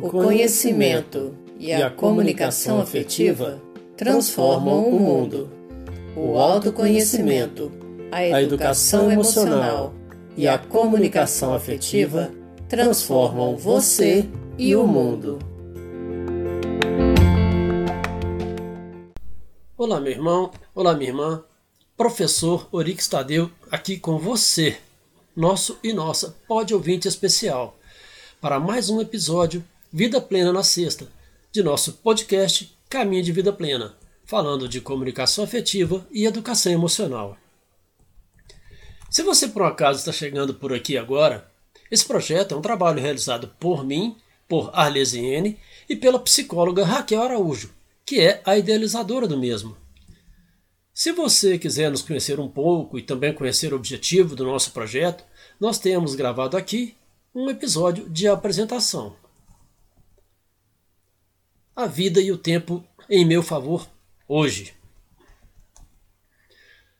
O conhecimento e a comunicação afetiva transformam o mundo. O autoconhecimento, a educação emocional e a comunicação afetiva transformam você e o mundo. Olá, meu irmão. Olá, minha irmã. Professor Orix Tadeu aqui com você, nosso e nossa pode ouvinte especial, para mais um episódio Vida Plena na Sexta, de nosso podcast Caminho de Vida Plena, falando de comunicação afetiva e educação emocional. Se você por acaso está chegando por aqui agora, esse projeto é um trabalho realizado por mim, por Arlesiene e pela psicóloga Raquel Araújo, que é a idealizadora do mesmo. Se você quiser nos conhecer um pouco e também conhecer o objetivo do nosso projeto, nós temos gravado aqui um episódio de apresentação a vida e o tempo em meu favor hoje.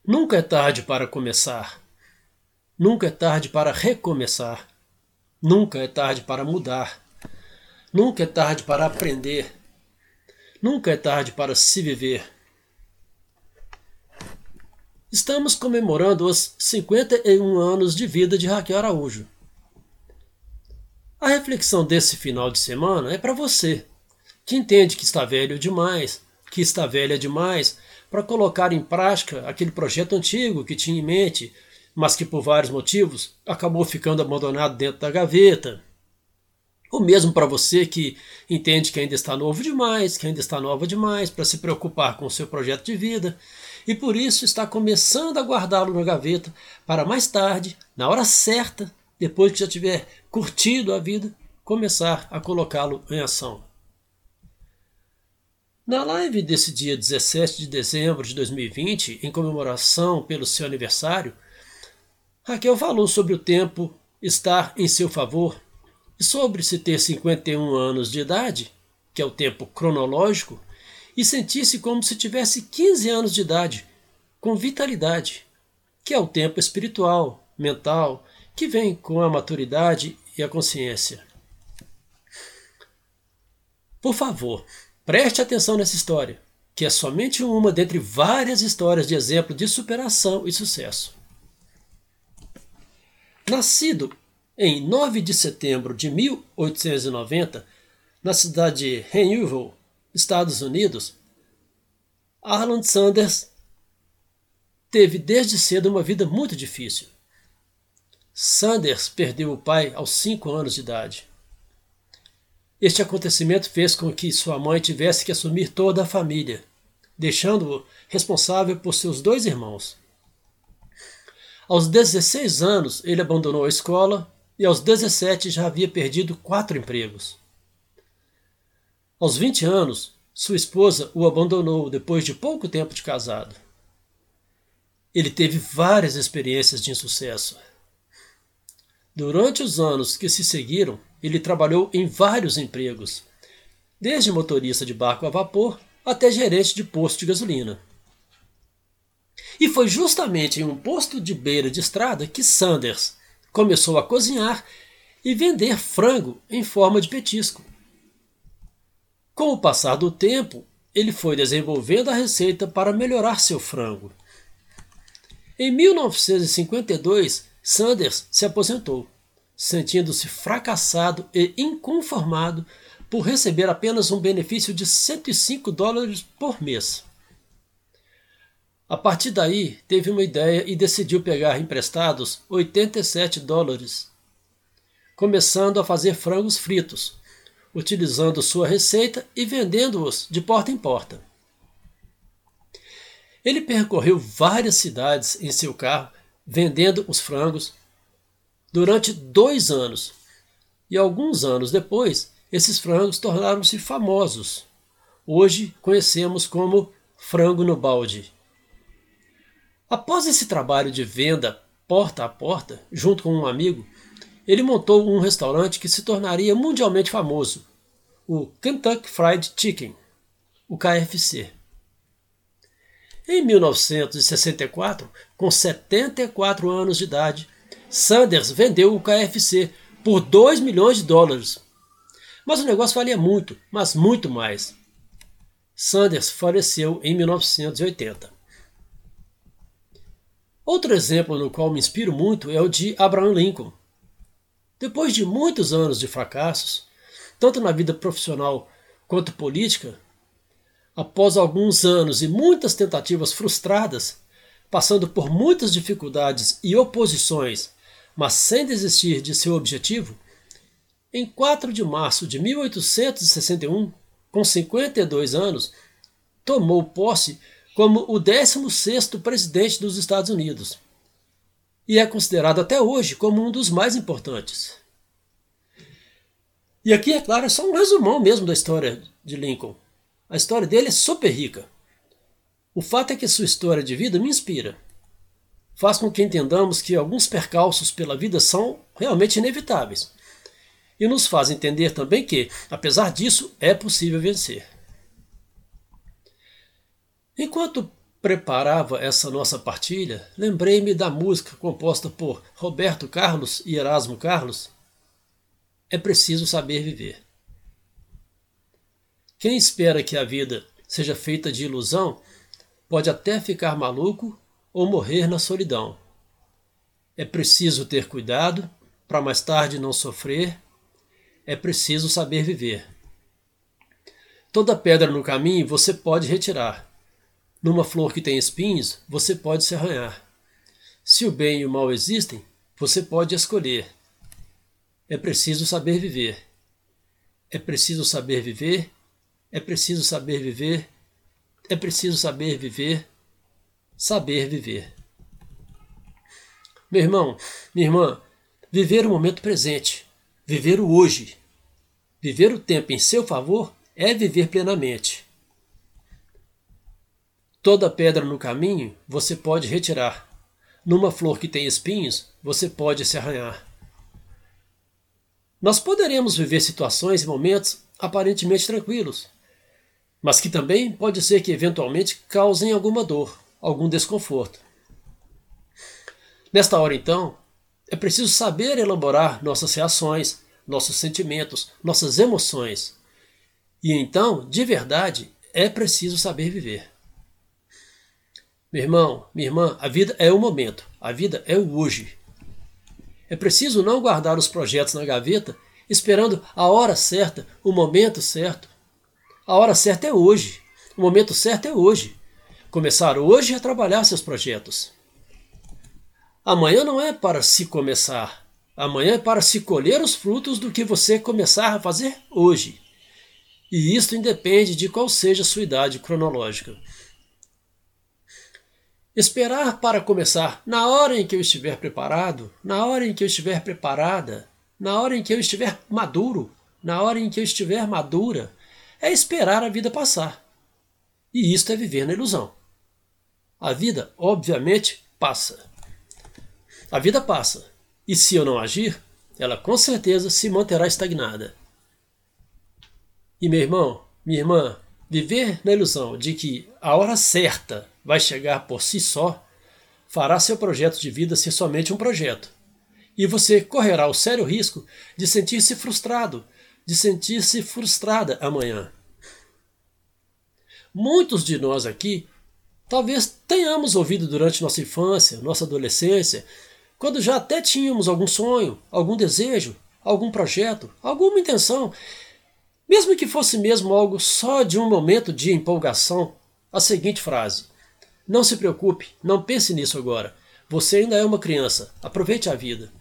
Nunca é tarde para começar. Nunca é tarde para recomeçar. Nunca é tarde para mudar. Nunca é tarde para aprender. Nunca é tarde para se viver. Estamos comemorando os 51 anos de vida de Raquel Araújo. A reflexão desse final de semana é para você que entende que está velho demais, que está velha demais, para colocar em prática aquele projeto antigo que tinha em mente, mas que por vários motivos acabou ficando abandonado dentro da gaveta. O mesmo para você que entende que ainda está novo demais, que ainda está nova demais para se preocupar com o seu projeto de vida e por isso está começando a guardá-lo na gaveta para mais tarde, na hora certa, depois que já tiver curtido a vida, começar a colocá-lo em ação. Na live desse dia 17 de dezembro de 2020, em comemoração pelo seu aniversário, Raquel falou sobre o tempo estar em seu favor e sobre se ter 51 anos de idade, que é o tempo cronológico, e sentir-se como se tivesse 15 anos de idade, com vitalidade, que é o tempo espiritual, mental, que vem com a maturidade e a consciência. Por favor, Preste atenção nessa história, que é somente uma dentre várias histórias de exemplo de superação e sucesso. Nascido em 9 de setembro de 1890, na cidade de Renewville, Estados Unidos, Arland Sanders teve desde cedo uma vida muito difícil. Sanders perdeu o pai aos 5 anos de idade. Este acontecimento fez com que sua mãe tivesse que assumir toda a família, deixando-o responsável por seus dois irmãos. Aos 16 anos, ele abandonou a escola e aos 17 já havia perdido quatro empregos. Aos 20 anos, sua esposa o abandonou depois de pouco tempo de casado. Ele teve várias experiências de insucesso. Durante os anos que se seguiram, ele trabalhou em vários empregos, desde motorista de barco a vapor até gerente de posto de gasolina. E foi justamente em um posto de beira de estrada que Sanders começou a cozinhar e vender frango em forma de petisco. Com o passar do tempo, ele foi desenvolvendo a receita para melhorar seu frango. Em 1952, Sanders se aposentou sentindo-se fracassado e inconformado por receber apenas um benefício de 105 dólares por mês. A partir daí, teve uma ideia e decidiu pegar emprestados 87 dólares, começando a fazer frangos fritos, utilizando sua receita e vendendo-os de porta em porta. Ele percorreu várias cidades em seu carro, vendendo os frangos, durante dois anos. E alguns anos depois, esses frangos tornaram-se famosos. Hoje conhecemos como frango no balde. Após esse trabalho de venda porta a porta, junto com um amigo, ele montou um restaurante que se tornaria mundialmente famoso, o Kentucky Fried Chicken, o KFC. Em 1964, com 74 anos de idade, Sanders vendeu o KFC por 2 milhões de dólares. Mas o negócio valia muito, mas muito mais. Sanders faleceu em 1980. Outro exemplo no qual me inspiro muito é o de Abraham Lincoln. Depois de muitos anos de fracassos, tanto na vida profissional quanto política, após alguns anos e muitas tentativas frustradas, passando por muitas dificuldades e oposições, mas sem desistir de seu objetivo, em 4 de março de 1861, com 52 anos, tomou posse como o 16º presidente dos Estados Unidos e é considerado até hoje como um dos mais importantes. E aqui, é claro, é só um resumão mesmo da história de Lincoln. A história dele é super rica. O fato é que sua história de vida me inspira. Faz com que entendamos que alguns percalços pela vida são realmente inevitáveis. E nos faz entender também que, apesar disso, é possível vencer. Enquanto preparava essa nossa partilha, lembrei-me da música composta por Roberto Carlos e Erasmo Carlos. É preciso saber viver. Quem espera que a vida seja feita de ilusão pode até ficar maluco ou morrer na solidão. É preciso ter cuidado para mais tarde não sofrer. É preciso saber viver. Toda pedra no caminho você pode retirar numa flor que tem espinhos, você pode se arranhar. Se o bem e o mal existem, você pode escolher. É preciso saber viver. É preciso saber viver. É preciso saber viver. É preciso saber viver. Saber viver. Meu irmão, minha irmã, viver o momento presente, viver o hoje, viver o tempo em seu favor é viver plenamente. Toda pedra no caminho você pode retirar. Numa flor que tem espinhos, você pode se arranhar. Nós poderemos viver situações e momentos aparentemente tranquilos, mas que também pode ser que eventualmente causem alguma dor, algum desconforto. Nesta hora, então, é preciso saber elaborar nossas reações, nossos sentimentos, nossas emoções. E então, de verdade, é preciso saber viver. Meu irmão, minha irmã, a vida é o momento, a vida é o hoje. É preciso não guardar os projetos na gaveta esperando a hora certa, o momento certo. A hora certa é hoje, o momento certo é hoje. Começar hoje a trabalhar seus projetos. Amanhã não é para se começar, amanhã é para se colher os frutos do que você começar a fazer hoje. E isto independe de qual seja a sua idade cronológica. Esperar para começar na hora em que eu estiver preparado, na hora em que eu estiver preparada, na hora em que eu estiver maduro, na hora em que eu estiver madura, é esperar a vida passar. E isto é viver na ilusão. A vida, obviamente, passa. A vida passa. E se eu não agir, ela com certeza se manterá estagnada. E meu irmão, minha irmã, viver na ilusão de que a hora certa vai chegar por si só, fará seu projeto de vida ser somente um projeto. E você correrá o sério risco de sentir-se frustrado, de sentir-se frustrada amanhã. Muitos de nós aqui talvez tenhamos ouvido durante nossa infância, nossa adolescência, quando já até tínhamos algum sonho, algum desejo, algum projeto, alguma intenção, mesmo que fosse mesmo algo só de um momento de empolgação, a seguinte frase: não se preocupe, não pense nisso agora. Você ainda é uma criança. Aproveite a vida.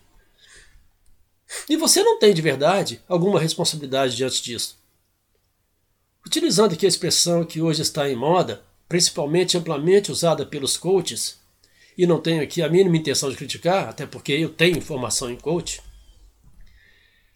E você não tem de verdade alguma responsabilidade diante disso. Utilizando aqui a expressão que hoje está em moda, principalmente amplamente usada pelos coaches, e não tenho aqui a mínima intenção de criticar, até porque eu tenho formação em coach.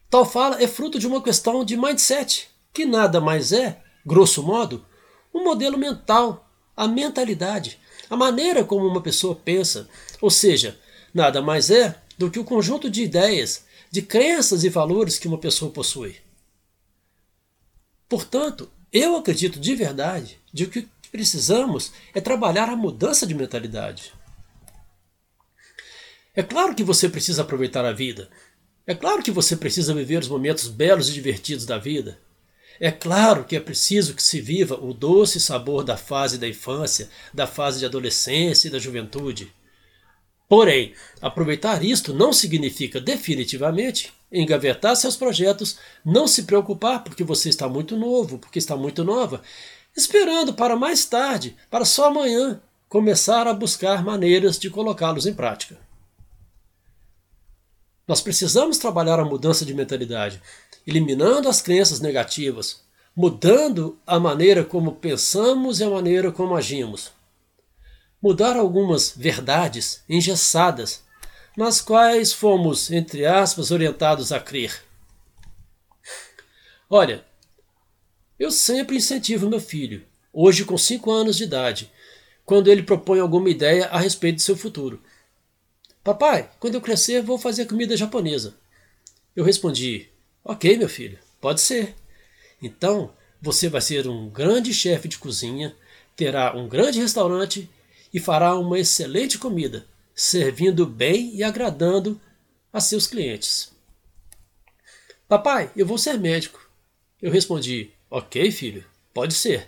Tal fala é fruto de uma questão de mindset, que nada mais é, grosso modo, um modelo mental, a mentalidade, a maneira como uma pessoa pensa, ou seja, nada mais é do que o conjunto de ideias, de crenças e valores que uma pessoa possui. Portanto, eu acredito de verdade de que precisamos é trabalhar a mudança de mentalidade. É claro que você precisa aproveitar a vida. É claro que você precisa viver os momentos belos e divertidos da vida. É claro que é preciso que se viva o doce sabor da fase da infância, da fase de adolescência e da juventude. Porém, aproveitar isto não significa definitivamente engavetar seus projetos, não se preocupar porque você está muito novo, porque está muito nova, esperando para mais tarde, para só amanhã, começar a buscar maneiras de colocá-los em prática. Nós precisamos trabalhar a mudança de mentalidade, eliminando as crenças negativas, mudando a maneira como pensamos e a maneira como agimos mudar algumas verdades engessadas, nas quais fomos, entre aspas, orientados a crer. Olha, eu sempre incentivo meu filho, hoje com 5 anos de idade, quando ele propõe alguma ideia a respeito de seu futuro. Papai, quando eu crescer vou fazer comida japonesa. Eu respondi: Ok, meu filho, pode ser. Então você vai ser um grande chefe de cozinha, terá um grande restaurante e fará uma excelente comida, servindo bem e agradando a seus clientes. Papai, eu vou ser médico. Eu respondi: Ok, filho, pode ser.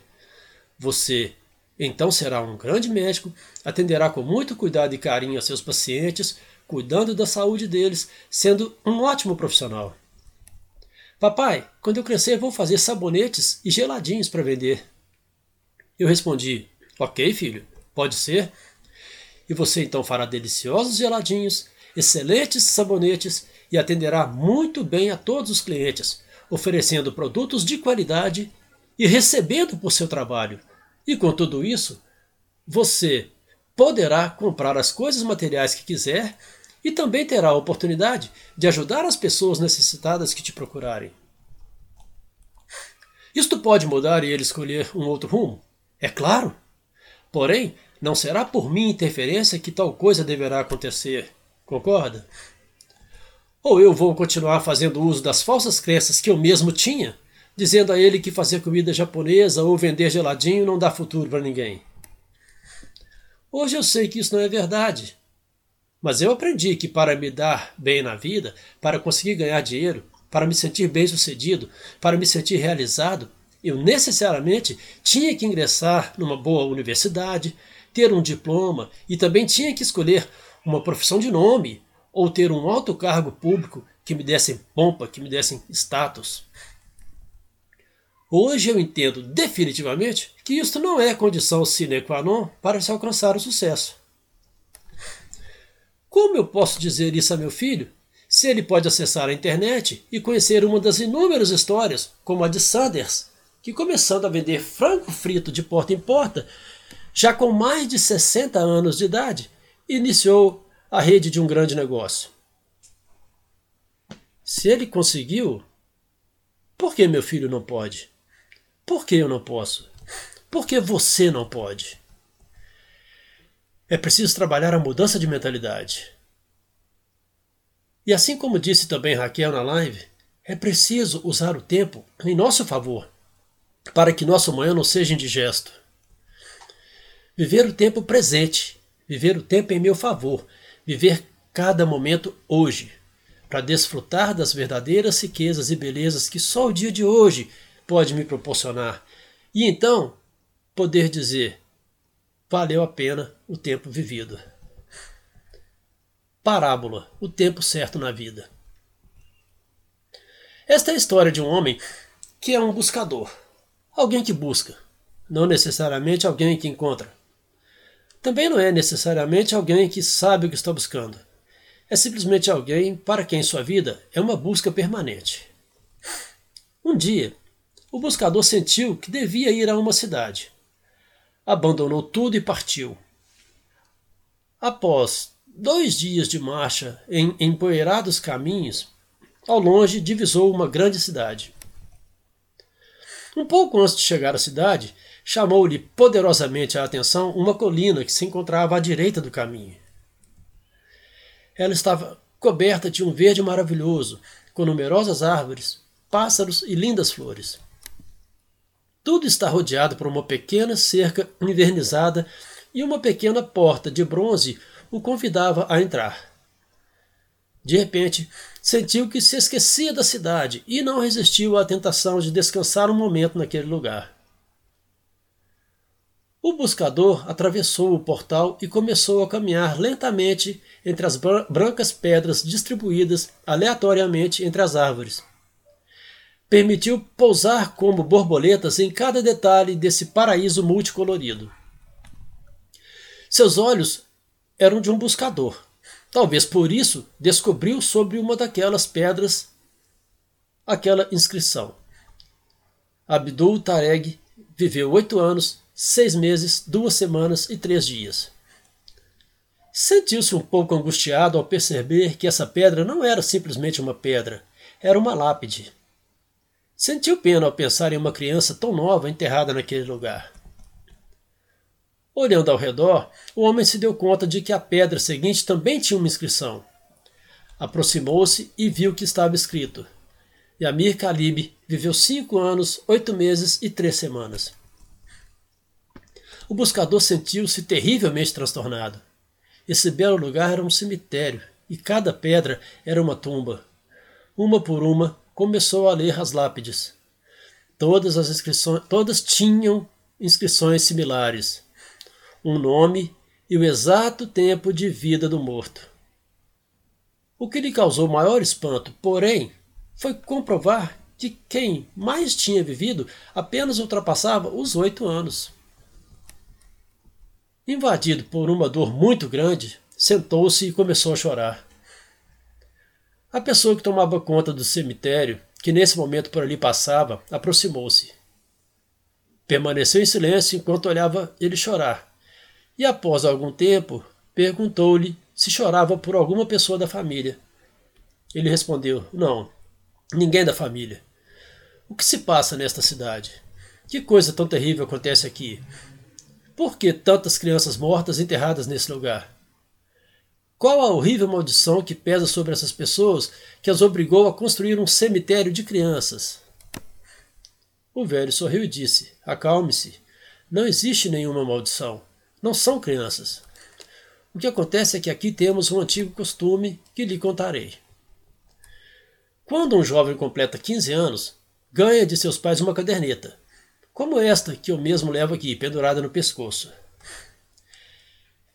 Você então será um grande médico, atenderá com muito cuidado e carinho a seus pacientes, cuidando da saúde deles, sendo um ótimo profissional. Papai, quando eu crescer vou fazer sabonetes e geladinhos para vender. Eu respondi: Ok, filho, Pode ser? E você então fará deliciosos geladinhos, excelentes sabonetes e atenderá muito bem a todos os clientes, oferecendo produtos de qualidade e recebendo por seu trabalho. E com tudo isso, você poderá comprar as coisas materiais que quiser e também terá a oportunidade de ajudar as pessoas necessitadas que te procurarem. Isto pode mudar e ele escolher um outro rumo? É claro. Porém, não será por minha interferência que tal coisa deverá acontecer. Concorda? Ou eu vou continuar fazendo uso das falsas crenças que eu mesmo tinha, dizendo a ele que fazer comida japonesa ou vender geladinho não dá futuro para ninguém. Hoje eu sei que isso não é verdade. Mas eu aprendi que para me dar bem na vida, para conseguir ganhar dinheiro, para me sentir bem sucedido, para me sentir realizado, eu necessariamente tinha que ingressar numa boa universidade, ter um diploma e também tinha que escolher uma profissão de nome ou ter um alto cargo público que me dessem pompa, que me dessem status. Hoje eu entendo definitivamente que isto não é condição sine qua non para se alcançar o sucesso. Como eu posso dizer isso a meu filho se ele pode acessar a internet e conhecer uma das inúmeras histórias, como a de Sanders, que começando a vender frango frito de porta em porta, já com mais de 60 anos de idade, iniciou a rede de um grande negócio. Se ele conseguiu, por que meu filho não pode? Por que eu não posso? Por que você não pode? É preciso trabalhar a mudança de mentalidade. E assim como disse também Raquel na live, é preciso usar o tempo em nosso favor para que nosso amanhã não seja indigesto. Viver o tempo presente, viver o tempo em meu favor, viver cada momento hoje, para desfrutar das verdadeiras riquezas e belezas que só o dia de hoje pode me proporcionar. E então poder dizer: valeu a pena o tempo vivido. Parábola: o tempo certo na vida. Esta é a história de um homem que é um buscador alguém que busca, não necessariamente alguém que encontra. Também não é necessariamente alguém que sabe o que está buscando. É simplesmente alguém para quem sua vida é uma busca permanente. Um dia, o buscador sentiu que devia ir a uma cidade. Abandonou tudo e partiu. Após dois dias de marcha em empoeirados caminhos, ao longe divisou uma grande cidade. Um pouco antes de chegar à cidade, chamou-lhe poderosamente a atenção uma colina que se encontrava à direita do caminho. Ela estava coberta de um verde maravilhoso, com numerosas árvores, pássaros e lindas flores. Tudo está rodeado por uma pequena cerca invernizada e uma pequena porta de bronze o convidava a entrar. De repente, sentiu que se esquecia da cidade e não resistiu à tentação de descansar um momento naquele lugar. O buscador atravessou o portal e começou a caminhar lentamente entre as brancas pedras distribuídas aleatoriamente entre as árvores. Permitiu pousar como borboletas em cada detalhe desse paraíso multicolorido. Seus olhos eram de um buscador. Talvez por isso descobriu sobre uma daquelas pedras aquela inscrição. Abdul Tareg viveu oito anos seis meses, duas semanas e três dias. Sentiu-se um pouco angustiado ao perceber que essa pedra não era simplesmente uma pedra, era uma lápide. Sentiu pena ao pensar em uma criança tão nova enterrada naquele lugar. Olhando ao redor, o homem se deu conta de que a pedra seguinte também tinha uma inscrição. Aproximou-se e viu que estava escrito: Yamir Kalib viveu cinco anos, oito meses e três semanas. O buscador sentiu-se terrivelmente transtornado. Esse belo lugar era um cemitério e cada pedra era uma tumba. Uma por uma, começou a ler as lápides. Todas as inscrições, todas tinham inscrições similares, um nome e o exato tempo de vida do morto. O que lhe causou maior espanto, porém, foi comprovar que quem mais tinha vivido apenas ultrapassava os oito anos. Invadido por uma dor muito grande, sentou-se e começou a chorar. A pessoa que tomava conta do cemitério, que nesse momento por ali passava, aproximou-se. Permaneceu em silêncio enquanto olhava ele chorar, e após algum tempo perguntou-lhe se chorava por alguma pessoa da família. Ele respondeu: Não, ninguém da família. O que se passa nesta cidade? Que coisa tão terrível acontece aqui? Por que tantas crianças mortas enterradas nesse lugar? Qual a horrível maldição que pesa sobre essas pessoas que as obrigou a construir um cemitério de crianças? O velho sorriu e disse: Acalme-se. Não existe nenhuma maldição. Não são crianças. O que acontece é que aqui temos um antigo costume que lhe contarei. Quando um jovem completa 15 anos, ganha de seus pais uma caderneta como esta que eu mesmo levo aqui, pendurada no pescoço.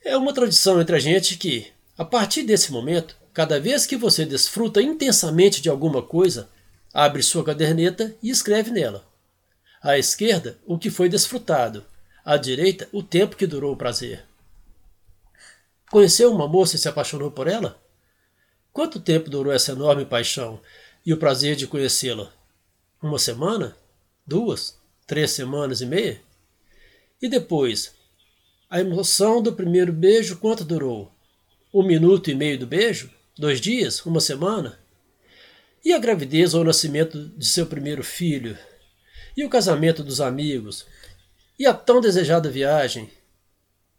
É uma tradição entre a gente que, a partir desse momento, cada vez que você desfruta intensamente de alguma coisa, abre sua caderneta e escreve nela. À esquerda, o que foi desfrutado, à direita, o tempo que durou o prazer. Conheceu uma moça e se apaixonou por ela? Quanto tempo durou essa enorme paixão e o prazer de conhecê-la? Uma semana? Duas? Três semanas e meia? E depois, a emoção do primeiro beijo quanto durou? Um minuto e meio do beijo? Dois dias? Uma semana? E a gravidez ou o nascimento de seu primeiro filho? E o casamento dos amigos? E a tão desejada viagem?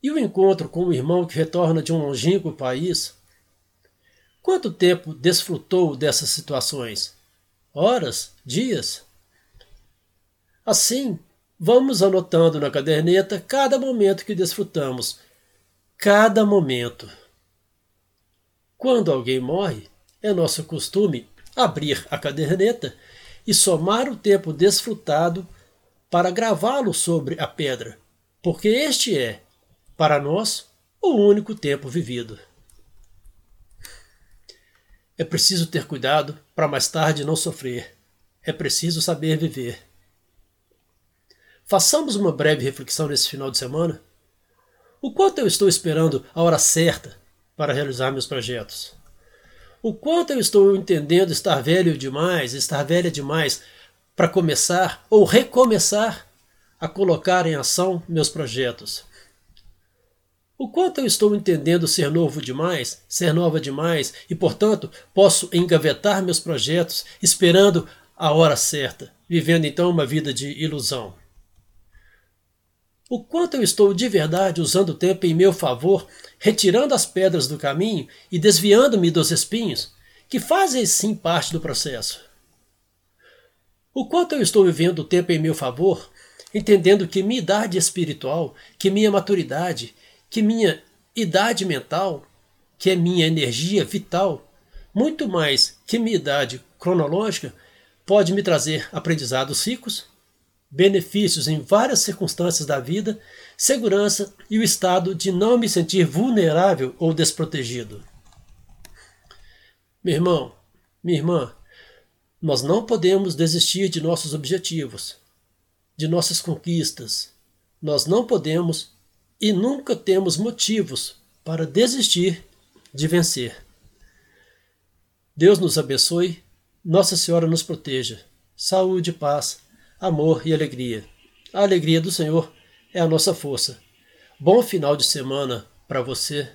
E o encontro com o irmão que retorna de um longínquo país? Quanto tempo desfrutou dessas situações? Horas? Dias? Assim, vamos anotando na caderneta cada momento que desfrutamos. Cada momento. Quando alguém morre, é nosso costume abrir a caderneta e somar o tempo desfrutado para gravá-lo sobre a pedra, porque este é, para nós, o único tempo vivido. É preciso ter cuidado para mais tarde não sofrer. É preciso saber viver. Façamos uma breve reflexão nesse final de semana. O quanto eu estou esperando a hora certa para realizar meus projetos? O quanto eu estou entendendo estar velho demais, estar velha demais para começar ou recomeçar a colocar em ação meus projetos? O quanto eu estou entendendo ser novo demais, ser nova demais e, portanto, posso engavetar meus projetos esperando a hora certa, vivendo então uma vida de ilusão? O quanto eu estou de verdade usando o tempo em meu favor, retirando as pedras do caminho e desviando-me dos espinhos, que fazem sim parte do processo. O quanto eu estou vivendo o tempo em meu favor, entendendo que minha idade espiritual, que minha maturidade, que minha idade mental, que é minha energia vital, muito mais que minha idade cronológica, pode me trazer aprendizados ricos, benefícios em várias circunstâncias da vida, segurança e o estado de não me sentir vulnerável ou desprotegido. Meu irmão, minha irmã, nós não podemos desistir de nossos objetivos, de nossas conquistas. Nós não podemos e nunca temos motivos para desistir de vencer. Deus nos abençoe, Nossa Senhora nos proteja. Saúde, paz, amor e alegria. A alegria do Senhor é a nossa força. Bom final de semana para você